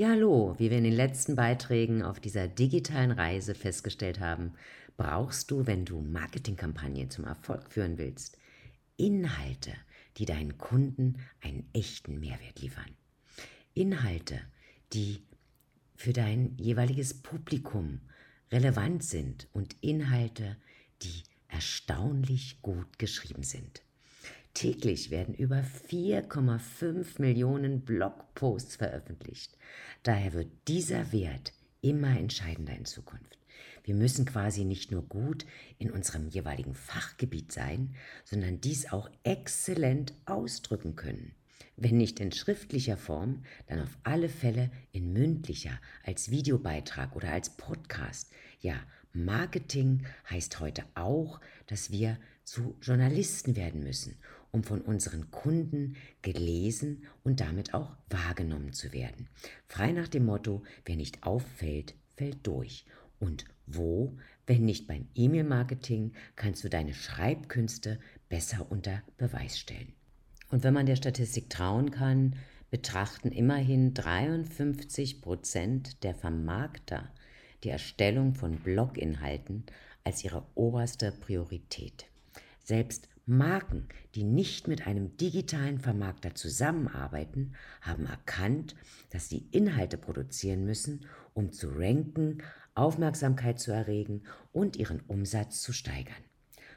Ja, hallo, wie wir in den letzten Beiträgen auf dieser digitalen Reise festgestellt haben, brauchst du, wenn du Marketingkampagnen zum Erfolg führen willst, Inhalte, die deinen Kunden einen echten Mehrwert liefern. Inhalte, die für dein jeweiliges Publikum relevant sind und Inhalte, die erstaunlich gut geschrieben sind. Täglich werden über 4,5 Millionen Blogposts veröffentlicht. Daher wird dieser Wert immer entscheidender in Zukunft. Wir müssen quasi nicht nur gut in unserem jeweiligen Fachgebiet sein, sondern dies auch exzellent ausdrücken können. Wenn nicht in schriftlicher Form, dann auf alle Fälle in mündlicher, als Videobeitrag oder als Podcast. Ja, Marketing heißt heute auch, dass wir zu Journalisten werden müssen, um von unseren Kunden gelesen und damit auch wahrgenommen zu werden. Frei nach dem Motto, wer nicht auffällt, fällt durch. Und wo, wenn nicht beim E-Mail-Marketing, kannst du deine Schreibkünste besser unter Beweis stellen. Und wenn man der Statistik trauen kann, betrachten immerhin 53 Prozent der Vermarkter die Erstellung von Bloginhalten als ihre oberste Priorität. Selbst Marken, die nicht mit einem digitalen Vermarkter zusammenarbeiten, haben erkannt, dass sie Inhalte produzieren müssen, um zu ranken, Aufmerksamkeit zu erregen und ihren Umsatz zu steigern.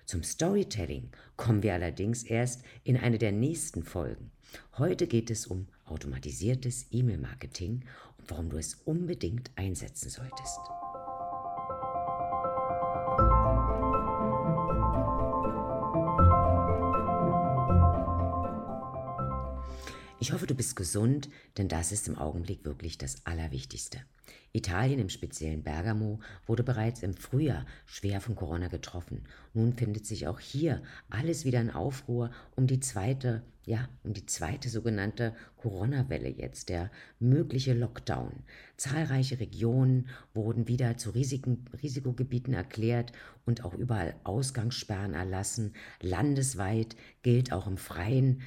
Zum Storytelling kommen wir allerdings erst in eine der nächsten Folgen. Heute geht es um automatisiertes E-Mail-Marketing und warum du es unbedingt einsetzen solltest. Ich hoffe, du bist gesund, denn das ist im Augenblick wirklich das Allerwichtigste. Italien, im speziellen Bergamo, wurde bereits im Frühjahr schwer von Corona getroffen. Nun findet sich auch hier alles wieder in Aufruhr um die zweite ja, um die zweite sogenannte Corona-Welle jetzt, der mögliche Lockdown. Zahlreiche Regionen wurden wieder zu Risiken, Risikogebieten erklärt und auch überall Ausgangssperren erlassen. Landesweit gilt auch im Freien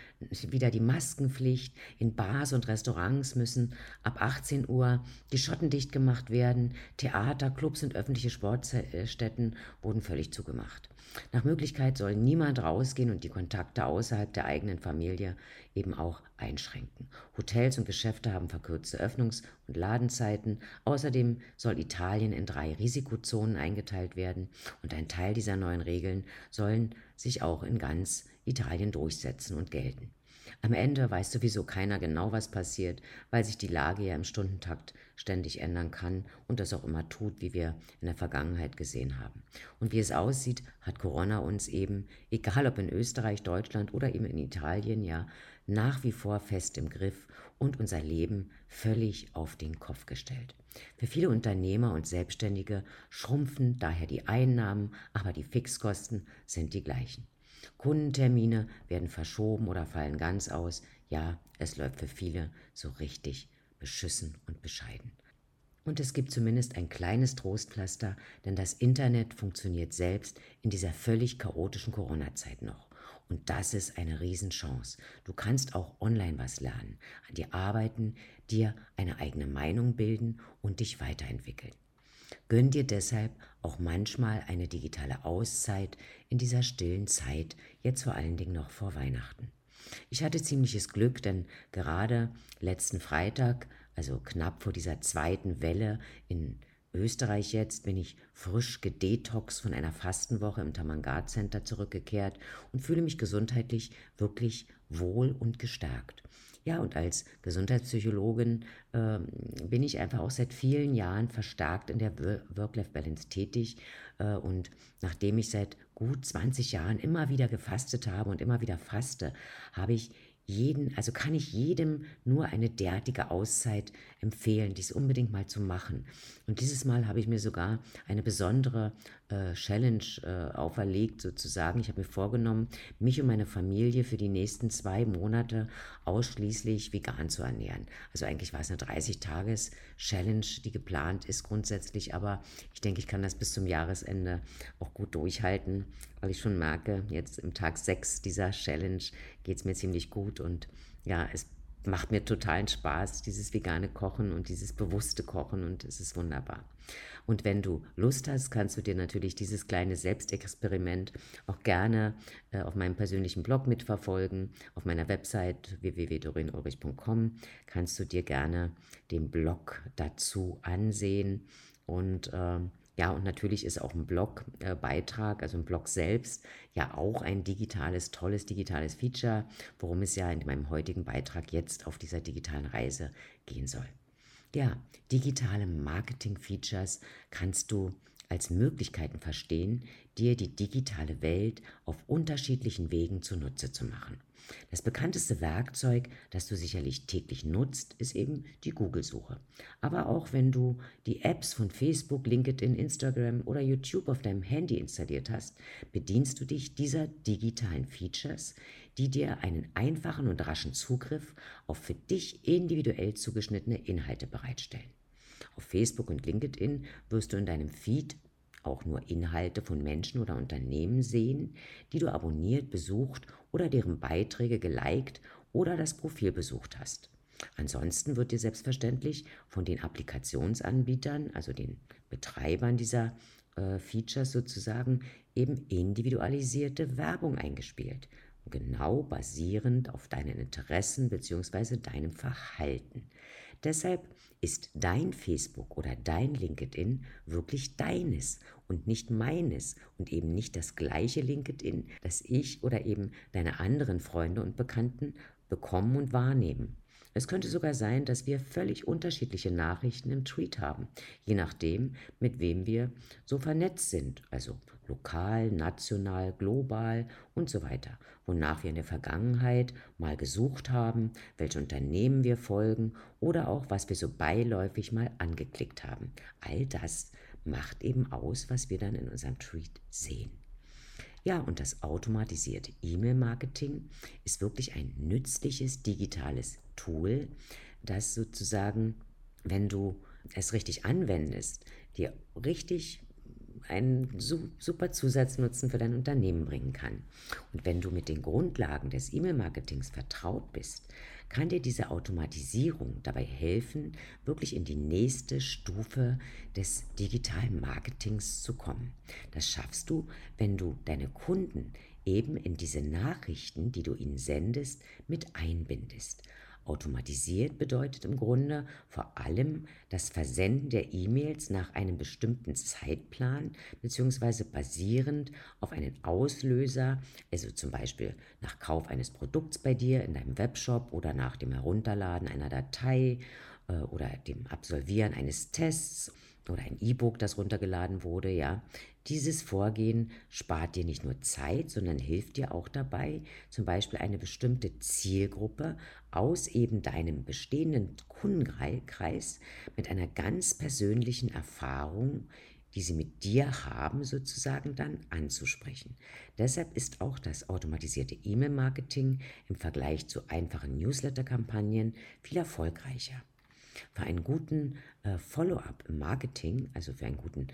wieder die Maskenpflicht. In Bars und Restaurants müssen ab 18 Uhr die Schotten dicht gemacht werden. Theater, Clubs und öffentliche Sportstätten wurden völlig zugemacht. Nach Möglichkeit soll niemand rausgehen und die Kontakte außerhalb der eigenen Familie eben auch einschränken. Hotels und Geschäfte haben verkürzte Öffnungs- und Ladenzeiten. Außerdem soll Italien in drei Risikozonen eingeteilt werden und ein Teil dieser neuen Regeln sollen sich auch in ganz Italien durchsetzen und gelten. Am Ende weiß sowieso keiner genau, was passiert, weil sich die Lage ja im Stundentakt ständig ändern kann und das auch immer tut, wie wir in der Vergangenheit gesehen haben. Und wie es aussieht, hat Corona uns eben, egal ob in Österreich, Deutschland oder eben in Italien, ja, nach wie vor fest im Griff und unser Leben völlig auf den Kopf gestellt. Für viele Unternehmer und Selbstständige schrumpfen daher die Einnahmen, aber die Fixkosten sind die gleichen. Kundentermine werden verschoben oder fallen ganz aus. Ja, es läuft für viele so richtig beschissen und bescheiden. Und es gibt zumindest ein kleines Trostpflaster, denn das Internet funktioniert selbst in dieser völlig chaotischen Corona-Zeit noch. Und das ist eine Riesenchance. Du kannst auch online was lernen, an dir arbeiten, dir eine eigene Meinung bilden und dich weiterentwickeln. Gönn dir deshalb auch manchmal eine digitale Auszeit in dieser stillen Zeit, jetzt vor allen Dingen noch vor Weihnachten. Ich hatte ziemliches Glück, denn gerade letzten Freitag, also knapp vor dieser zweiten Welle in Österreich jetzt, bin ich frisch gedetox von einer Fastenwoche im Tamangat Center zurückgekehrt und fühle mich gesundheitlich wirklich wohl und gestärkt. Ja, und als Gesundheitspsychologin äh, bin ich einfach auch seit vielen Jahren verstärkt in der Work-Life-Balance tätig. Äh, und nachdem ich seit gut 20 Jahren immer wieder gefastet habe und immer wieder faste, habe ich jeden, also kann ich jedem nur eine derartige Auszeit empfehlen, dies unbedingt mal zu machen. Und dieses Mal habe ich mir sogar eine besondere äh, Challenge äh, auferlegt, sozusagen. Ich habe mir vorgenommen, mich und meine Familie für die nächsten zwei Monate ausschließlich vegan zu ernähren. Also eigentlich war es eine 30-Tages-Challenge, die geplant ist grundsätzlich, aber ich denke, ich kann das bis zum Jahresende auch gut durchhalten, weil ich schon merke, jetzt im Tag 6 dieser Challenge geht es mir ziemlich gut und ja, es macht mir totalen Spaß, dieses vegane Kochen und dieses bewusste Kochen und es ist wunderbar. Und wenn du Lust hast, kannst du dir natürlich dieses kleine Selbstexperiment auch gerne äh, auf meinem persönlichen Blog mitverfolgen. Auf meiner Website www.dorinulrich.com kannst du dir gerne den Blog dazu ansehen und ähm, ja, und natürlich ist auch ein Blogbeitrag, äh, also ein Blog selbst, ja auch ein digitales, tolles digitales Feature, worum es ja in meinem heutigen Beitrag jetzt auf dieser digitalen Reise gehen soll. Ja, digitale Marketing-Features kannst du als Möglichkeiten verstehen, dir die digitale Welt auf unterschiedlichen Wegen zunutze zu machen. Das bekannteste Werkzeug, das du sicherlich täglich nutzt, ist eben die Google-Suche. Aber auch wenn du die Apps von Facebook, LinkedIn, Instagram oder YouTube auf deinem Handy installiert hast, bedienst du dich dieser digitalen Features, die dir einen einfachen und raschen Zugriff auf für dich individuell zugeschnittene Inhalte bereitstellen. Auf Facebook und LinkedIn wirst du in deinem Feed auch nur Inhalte von Menschen oder Unternehmen sehen, die du abonniert, besucht oder deren Beiträge geliked oder das Profil besucht hast. Ansonsten wird dir selbstverständlich von den Applikationsanbietern, also den Betreibern dieser äh, Features sozusagen, eben individualisierte Werbung eingespielt, genau basierend auf deinen Interessen bzw. deinem Verhalten. Deshalb ist dein Facebook oder dein LinkedIn wirklich deines und nicht meines und eben nicht das gleiche LinkedIn, das ich oder eben deine anderen Freunde und Bekannten bekommen und wahrnehmen. Es könnte sogar sein, dass wir völlig unterschiedliche Nachrichten im Tweet haben, je nachdem, mit wem wir so vernetzt sind, also lokal, national, global und so weiter, wonach wir in der Vergangenheit mal gesucht haben, welche Unternehmen wir folgen oder auch was wir so beiläufig mal angeklickt haben. All das macht eben aus, was wir dann in unserem Tweet sehen. Ja, und das automatisierte E-Mail-Marketing ist wirklich ein nützliches digitales Tool, das sozusagen, wenn du es richtig anwendest, dir richtig einen super Zusatznutzen für dein Unternehmen bringen kann. Und wenn du mit den Grundlagen des E-Mail-Marketings vertraut bist, kann dir diese Automatisierung dabei helfen, wirklich in die nächste Stufe des digitalen Marketings zu kommen. Das schaffst du, wenn du deine Kunden eben in diese Nachrichten, die du ihnen sendest, mit einbindest. Automatisiert bedeutet im Grunde vor allem das Versenden der E-Mails nach einem bestimmten Zeitplan bzw. basierend auf einen Auslöser, also zum Beispiel nach Kauf eines Produkts bei dir in deinem Webshop oder nach dem Herunterladen einer Datei äh, oder dem Absolvieren eines Tests oder ein E-Book, das runtergeladen wurde, ja. Dieses Vorgehen spart dir nicht nur Zeit, sondern hilft dir auch dabei, zum Beispiel eine bestimmte Zielgruppe aus eben deinem bestehenden Kundenkreis mit einer ganz persönlichen Erfahrung, die sie mit dir haben, sozusagen dann anzusprechen. Deshalb ist auch das automatisierte E-Mail-Marketing im Vergleich zu einfachen Newsletter-Kampagnen viel erfolgreicher. Für einen guten äh, Follow-up im Marketing, also für einen guten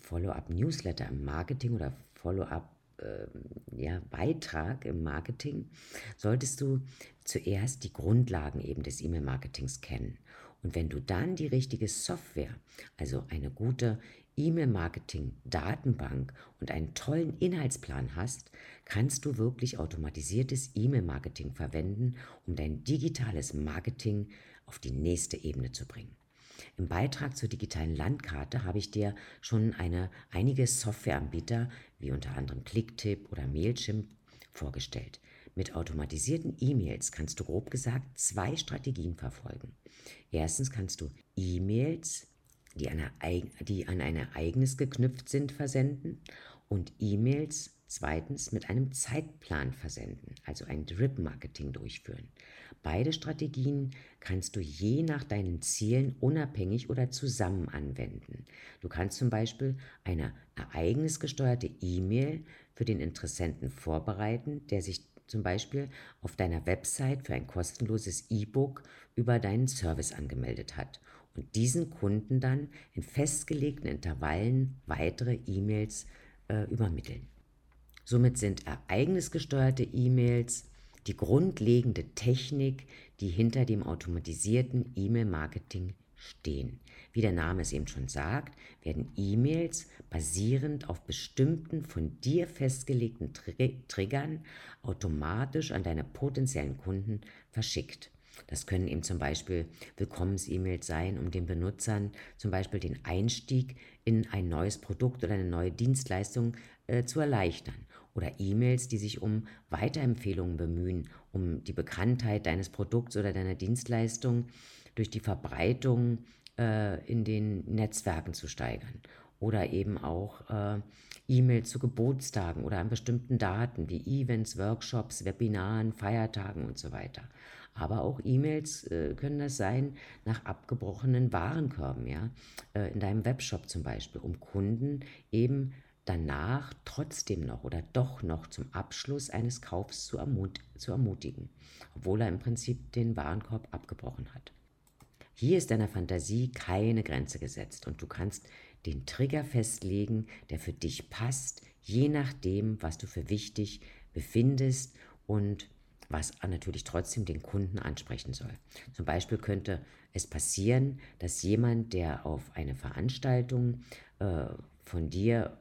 Follow-up-Newsletter im Marketing oder Follow-up äh, ja, Beitrag im Marketing, solltest du zuerst die Grundlagen eben des E-Mail-Marketings kennen. Und wenn du dann die richtige Software, also eine gute E-Mail-Marketing-Datenbank und einen tollen Inhaltsplan hast, kannst du wirklich automatisiertes E-Mail-Marketing verwenden, um dein digitales Marketing auf die nächste Ebene zu bringen. Im Beitrag zur digitalen Landkarte habe ich dir schon eine, einige Softwareanbieter wie unter anderem Clicktip oder Mailchimp vorgestellt. Mit automatisierten E-Mails kannst du grob gesagt zwei Strategien verfolgen. Erstens kannst du E-Mails, die, die an ein Ereignis geknüpft sind, versenden und E-Mails zweitens mit einem Zeitplan versenden, also ein Drip-Marketing durchführen. Beide Strategien kannst du je nach deinen Zielen unabhängig oder zusammen anwenden. Du kannst zum Beispiel eine ereignisgesteuerte E-Mail für den Interessenten vorbereiten, der sich zum Beispiel auf deiner Website für ein kostenloses E-Book über deinen Service angemeldet hat und diesen Kunden dann in festgelegten Intervallen weitere E-Mails äh, übermitteln. Somit sind ereignisgesteuerte E-Mails die grundlegende Technik, die hinter dem automatisierten E-Mail-Marketing stehen. Wie der Name es eben schon sagt, werden E-Mails basierend auf bestimmten von dir festgelegten Triggern automatisch an deine potenziellen Kunden verschickt. Das können eben zum Beispiel Willkommens-E-Mails sein, um den Benutzern zum Beispiel den Einstieg in ein neues Produkt oder eine neue Dienstleistung äh, zu erleichtern. Oder E-Mails, die sich um Weiterempfehlungen bemühen, um die Bekanntheit deines Produkts oder deiner Dienstleistung durch die Verbreitung äh, in den Netzwerken zu steigern. Oder eben auch äh, E-Mails zu Geburtstagen oder an bestimmten Daten wie Events, Workshops, Webinaren, Feiertagen und so weiter. Aber auch E-Mails äh, können das sein nach abgebrochenen Warenkörben, ja, äh, in deinem Webshop zum Beispiel, um Kunden eben danach trotzdem noch oder doch noch zum Abschluss eines Kaufs zu, ermut zu ermutigen, obwohl er im Prinzip den Warenkorb abgebrochen hat. Hier ist deiner Fantasie keine Grenze gesetzt und du kannst den Trigger festlegen, der für dich passt, je nachdem, was du für wichtig befindest und was natürlich trotzdem den Kunden ansprechen soll. Zum Beispiel könnte es passieren, dass jemand, der auf eine Veranstaltung äh, von dir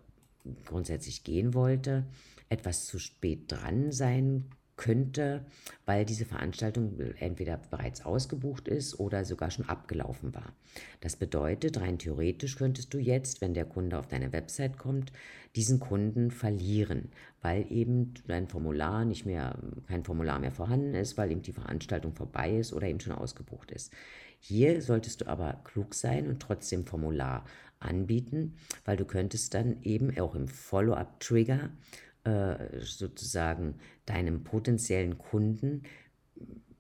grundsätzlich gehen wollte, etwas zu spät dran sein könnte, weil diese Veranstaltung entweder bereits ausgebucht ist oder sogar schon abgelaufen war. Das bedeutet, rein theoretisch könntest du jetzt, wenn der Kunde auf deine Website kommt, diesen Kunden verlieren, weil eben dein Formular nicht mehr, kein Formular mehr vorhanden ist, weil eben die Veranstaltung vorbei ist oder eben schon ausgebucht ist. Hier solltest du aber klug sein und trotzdem Formular anbieten, weil du könntest dann eben auch im Follow-up-Trigger äh, sozusagen deinem potenziellen Kunden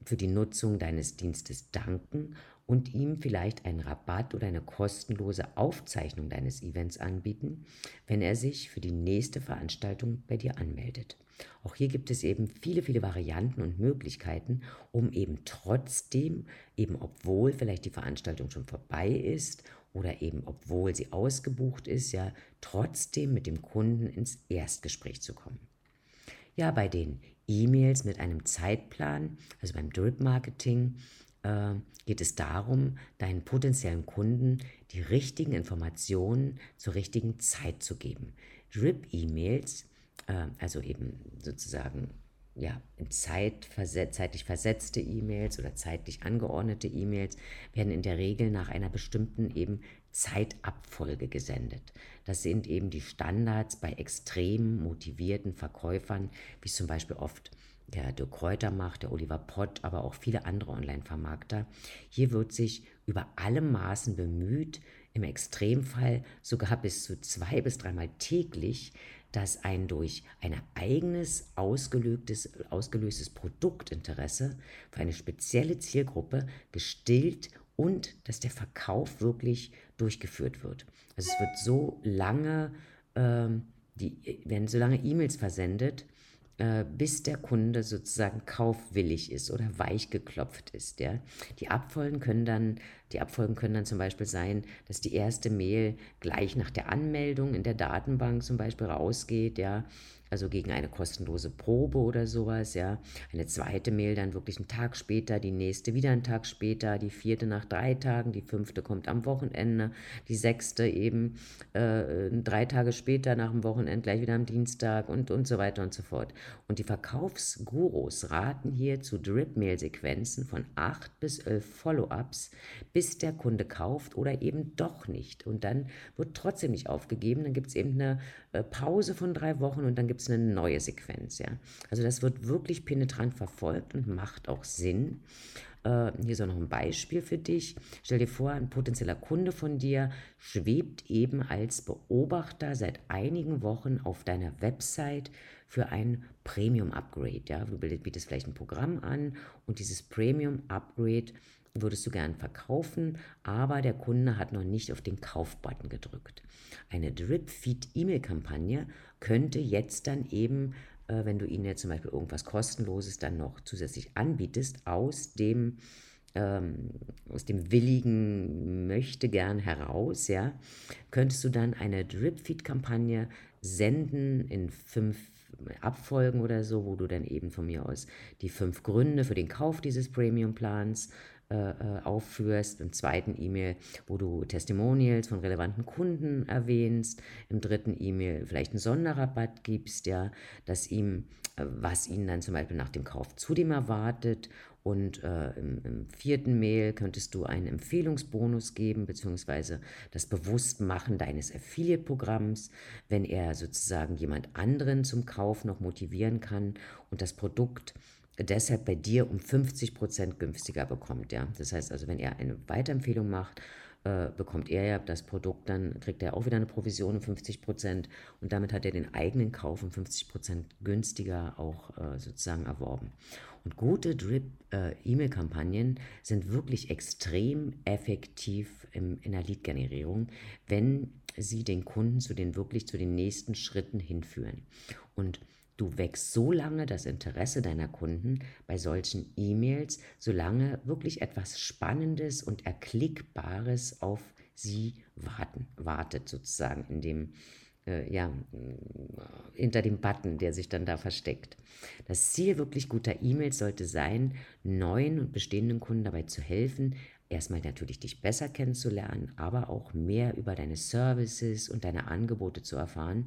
für die Nutzung deines Dienstes danken und ihm vielleicht einen Rabatt oder eine kostenlose Aufzeichnung deines Events anbieten, wenn er sich für die nächste Veranstaltung bei dir anmeldet. Auch hier gibt es eben viele, viele Varianten und Möglichkeiten, um eben trotzdem, eben obwohl vielleicht die Veranstaltung schon vorbei ist oder eben obwohl sie ausgebucht ist, ja trotzdem mit dem Kunden ins Erstgespräch zu kommen. Ja, bei den E-Mails mit einem Zeitplan, also beim Drip Marketing, äh, geht es darum, deinen potenziellen Kunden die richtigen Informationen zur richtigen Zeit zu geben. Drip-E-Mails, äh, also eben sozusagen ja, in Zeit verset, zeitlich versetzte E-Mails oder zeitlich angeordnete E-Mails werden in der Regel nach einer bestimmten eben Zeitabfolge gesendet. Das sind eben die Standards bei extrem motivierten Verkäufern, wie es zum Beispiel oft der Dirk Kräuter macht, der Oliver Pott, aber auch viele andere Online-Vermarkter. Hier wird sich über alle Maßen bemüht, im Extremfall sogar bis zu zwei bis dreimal täglich, dass ein durch ein eigenes ausgelöstes, Produktinteresse für eine spezielle Zielgruppe gestillt und dass der Verkauf wirklich durchgeführt wird. Also es wird so lange, ähm, die, werden so lange E-Mails versendet, äh, bis der Kunde sozusagen kaufwillig ist oder weich geklopft ist. Ja. Die Abfolgen können dann, die Abfolgen können dann zum Beispiel sein, dass die erste Mail gleich nach der Anmeldung in der Datenbank zum Beispiel rausgeht, ja, also gegen eine kostenlose Probe oder sowas, ja. Eine zweite Mail dann wirklich einen Tag später, die nächste wieder einen Tag später, die vierte nach drei Tagen, die fünfte kommt am Wochenende, die sechste eben äh, drei Tage später nach dem Wochenende gleich wieder am Dienstag und, und so weiter und so fort. Und die Verkaufsgurus raten hier zu Drip-Mail-Sequenzen von acht bis elf Follow-ups, bis der Kunde kauft oder eben doch nicht. Und dann wird trotzdem nicht aufgegeben, dann gibt es eben eine Pause von drei Wochen und dann gibt es eine neue Sequenz. Ja? Also das wird wirklich penetrant verfolgt und macht auch Sinn. Äh, hier ist auch noch ein Beispiel für dich. Stell dir vor, ein potenzieller Kunde von dir schwebt eben als Beobachter seit einigen Wochen auf deiner Website für ein Premium-Upgrade. Ja? Du bietest vielleicht ein Programm an und dieses Premium-Upgrade würdest du gern verkaufen, aber der Kunde hat noch nicht auf den Kaufbutton gedrückt. Eine Drip-Feed-E-Mail-Kampagne könnte jetzt dann eben, äh, wenn du ihnen jetzt zum Beispiel irgendwas kostenloses dann noch zusätzlich anbietest, aus dem ähm, aus dem willigen möchte gern heraus, ja, könntest du dann eine Drip-Feed-Kampagne senden in fünf Abfolgen oder so, wo du dann eben von mir aus die fünf Gründe für den Kauf dieses Premium-Plans äh, äh, aufführst, im zweiten E-Mail, wo du Testimonials von relevanten Kunden erwähnst, im dritten E-Mail vielleicht einen Sonderrabatt gibst, ja, dass ihm, äh, was ihn dann zum Beispiel nach dem Kauf zudem erwartet. Und äh, im, im, vierten Mail könntest du einen Empfehlungsbonus geben, beziehungsweise das Bewusstmachen deines Affiliate-Programms, wenn er sozusagen jemand anderen zum Kauf noch motivieren kann und das Produkt deshalb bei dir um 50 Prozent günstiger bekommt. Ja? Das heißt also, wenn er eine Weiterempfehlung macht, äh, bekommt er ja das Produkt, dann kriegt er auch wieder eine Provision um 50 Prozent und damit hat er den eigenen Kauf um 50 Prozent günstiger auch äh, sozusagen erworben. Und gute Drip-E-Mail-Kampagnen äh, sind wirklich extrem effektiv im, in der Lead-Generierung, wenn sie den Kunden zu den wirklich zu den nächsten Schritten hinführen. Und Du wächst so lange das Interesse deiner Kunden bei solchen E-Mails, solange wirklich etwas Spannendes und Erklickbares auf sie warten, wartet sozusagen in dem, äh, ja, hinter dem Button, der sich dann da versteckt. Das Ziel wirklich guter E-Mails sollte sein, neuen und bestehenden Kunden dabei zu helfen, erstmal natürlich dich besser kennenzulernen, aber auch mehr über deine Services und deine Angebote zu erfahren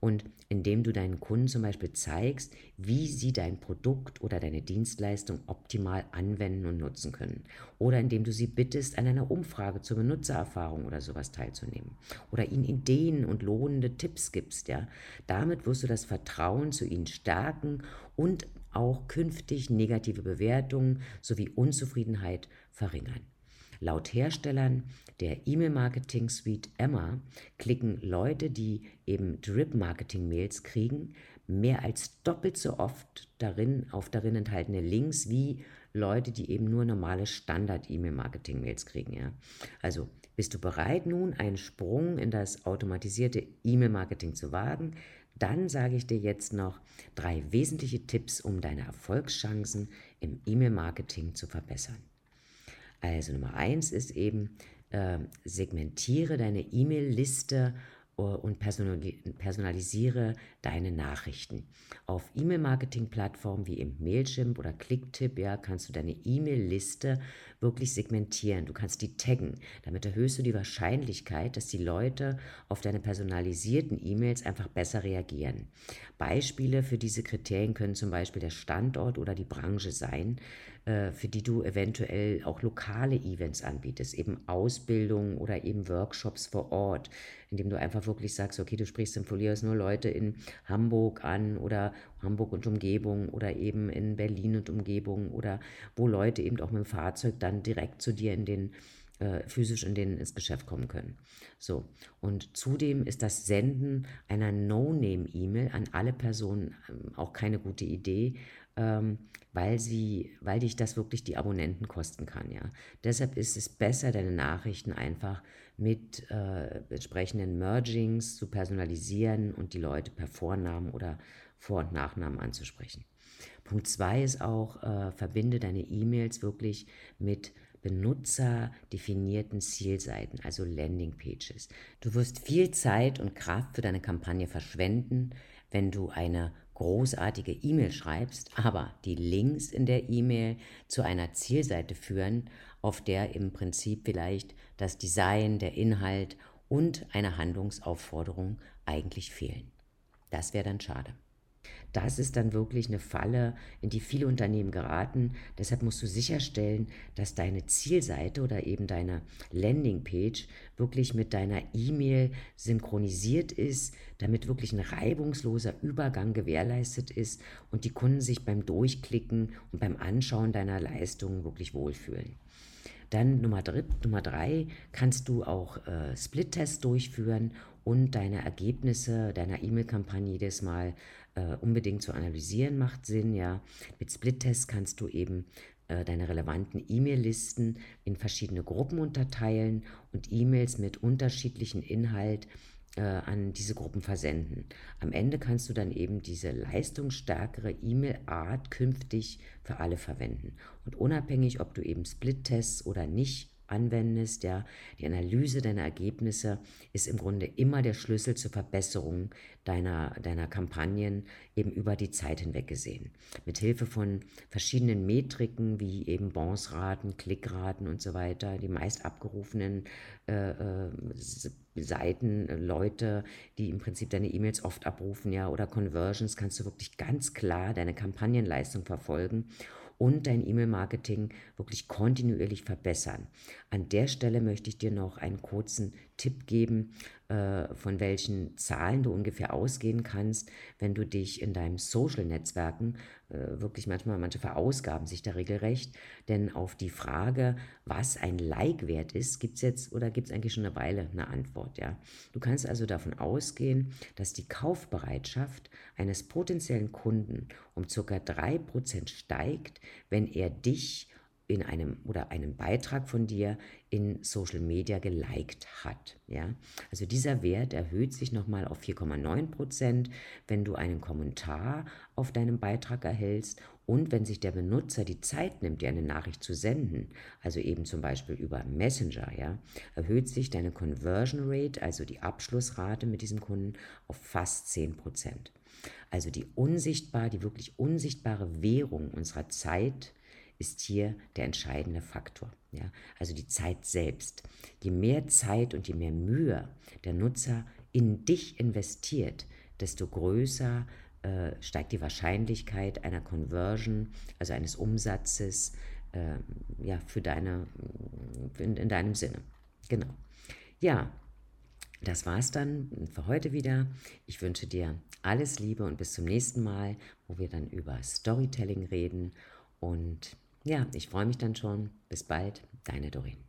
und indem du deinen Kunden zum Beispiel zeigst, wie sie dein Produkt oder deine Dienstleistung optimal anwenden und nutzen können. Oder indem du sie bittest, an einer Umfrage zur Benutzererfahrung oder sowas teilzunehmen. Oder ihnen Ideen und lohnende Tipps gibst. Ja? Damit wirst du das Vertrauen zu ihnen stärken und auch künftig negative Bewertungen sowie Unzufriedenheit verringern. Laut Herstellern der E-Mail-Marketing-Suite Emma klicken Leute, die eben Drip-Marketing-Mails kriegen, mehr als doppelt so oft darin, auf darin enthaltene Links wie Leute, die eben nur normale Standard-E-Mail-Marketing-Mails kriegen. Ja? Also bist du bereit, nun einen Sprung in das automatisierte E-Mail-Marketing zu wagen? Dann sage ich dir jetzt noch drei wesentliche Tipps, um deine Erfolgschancen im E-Mail-Marketing zu verbessern. Also Nummer eins ist eben, äh, segmentiere deine E-Mail-Liste äh, und personalisiere deine Nachrichten. Auf E-Mail-Marketing-Plattformen wie im Mailchimp oder Clicktip ja, kannst du deine E-Mail-Liste wirklich segmentieren. Du kannst die taggen. Damit erhöhst du die Wahrscheinlichkeit, dass die Leute auf deine personalisierten E-Mails einfach besser reagieren. Beispiele für diese Kriterien können zum Beispiel der Standort oder die Branche sein. Äh, für die du eventuell auch lokale Events anbietest, eben Ausbildung oder eben Workshops vor Ort, indem du einfach wirklich sagst, okay, du sprichst im Folios nur Leute in Hamburg an oder Hamburg und Umgebung oder eben in Berlin und Umgebung oder wo Leute eben auch mit dem Fahrzeug dann direkt zu dir in den äh, physisch in den ins Geschäft kommen können. So, und zudem ist das Senden einer No-Name-E-Mail an alle Personen ähm, auch keine gute Idee, ähm, weil, sie, weil dich das wirklich die Abonnenten kosten kann. Ja? Deshalb ist es besser, deine Nachrichten einfach mit äh, entsprechenden Mergings zu personalisieren und die Leute per Vornamen oder Vor- und Nachnamen anzusprechen. Punkt 2 ist auch, äh, verbinde deine E-Mails wirklich mit benutzerdefinierten Zielseiten, also Landingpages. Du wirst viel Zeit und Kraft für deine Kampagne verschwenden, wenn du eine großartige E-Mail schreibst, aber die Links in der E-Mail zu einer Zielseite führen, auf der im Prinzip vielleicht das Design, der Inhalt und eine Handlungsaufforderung eigentlich fehlen. Das wäre dann schade. Das ist dann wirklich eine Falle, in die viele Unternehmen geraten. Deshalb musst du sicherstellen, dass deine Zielseite oder eben deine Landingpage wirklich mit deiner E-Mail synchronisiert ist, damit wirklich ein reibungsloser Übergang gewährleistet ist und die Kunden sich beim Durchklicken und beim Anschauen deiner Leistungen wirklich wohlfühlen. Dann Nummer, drei, Nummer drei kannst du auch äh, Split-Tests durchführen und deine Ergebnisse deiner E-Mail-Kampagne jedes Mal äh, unbedingt zu analysieren, macht Sinn. Ja, mit Split-Tests kannst du eben äh, deine relevanten E-Mail-Listen in verschiedene Gruppen unterteilen und E-Mails mit unterschiedlichem Inhalt äh, an diese Gruppen versenden. Am Ende kannst du dann eben diese leistungsstärkere E-Mail-Art künftig für alle verwenden. Und unabhängig, ob du eben Split-Tests oder nicht anwendest, ja, die Analyse deiner Ergebnisse ist im Grunde immer der Schlüssel zur Verbesserung deiner, deiner Kampagnen eben über die Zeit hinweg gesehen. Mit Hilfe von verschiedenen Metriken wie eben Bonusraten, Klickraten und so weiter, die meist abgerufenen äh, äh, Seiten, Leute, die im Prinzip deine E-Mails oft abrufen, ja, oder Conversions, kannst du wirklich ganz klar deine Kampagnenleistung verfolgen und dein E-Mail-Marketing wirklich kontinuierlich verbessern. An der Stelle möchte ich dir noch einen kurzen Tipp geben, äh, von welchen Zahlen du ungefähr ausgehen kannst, wenn du dich in deinem Social-Netzwerken äh, wirklich manchmal, manche verausgaben sich da regelrecht, denn auf die Frage, was ein Like wert ist, gibt es jetzt oder gibt es eigentlich schon eine Weile eine Antwort. Ja? Du kannst also davon ausgehen, dass die Kaufbereitschaft eines potenziellen Kunden um ca. 3% steigt, wenn er dich in einem oder einen Beitrag von dir in Social Media geliked hat. Ja? Also dieser Wert erhöht sich nochmal auf 4,9 Prozent, wenn du einen Kommentar auf deinem Beitrag erhältst und wenn sich der Benutzer die Zeit nimmt, dir eine Nachricht zu senden, also eben zum Beispiel über Messenger, ja, erhöht sich deine Conversion Rate, also die Abschlussrate mit diesem Kunden, auf fast 10 Prozent. Also die unsichtbar, die wirklich unsichtbare Währung unserer Zeit ist hier der entscheidende Faktor. Ja? Also die Zeit selbst. Je mehr Zeit und je mehr Mühe der Nutzer in dich investiert, desto größer äh, steigt die Wahrscheinlichkeit einer Conversion, also eines Umsatzes, äh, ja, für deine, in, in deinem Sinne. Genau. Ja, das war's dann für heute wieder. Ich wünsche dir alles Liebe und bis zum nächsten Mal, wo wir dann über Storytelling reden und ja, ich freue mich dann schon. Bis bald, deine Doreen.